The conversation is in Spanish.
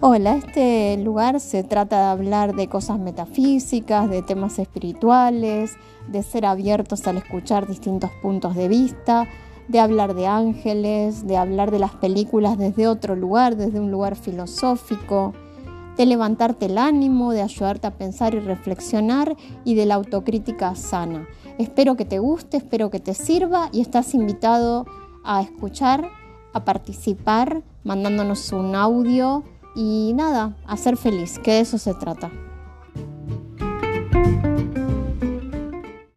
Hola, este lugar se trata de hablar de cosas metafísicas, de temas espirituales, de ser abiertos al escuchar distintos puntos de vista, de hablar de ángeles, de hablar de las películas desde otro lugar, desde un lugar filosófico, de levantarte el ánimo, de ayudarte a pensar y reflexionar y de la autocrítica sana. Espero que te guste, espero que te sirva y estás invitado a escuchar, a participar, mandándonos un audio y nada, a ser feliz, que de eso se trata.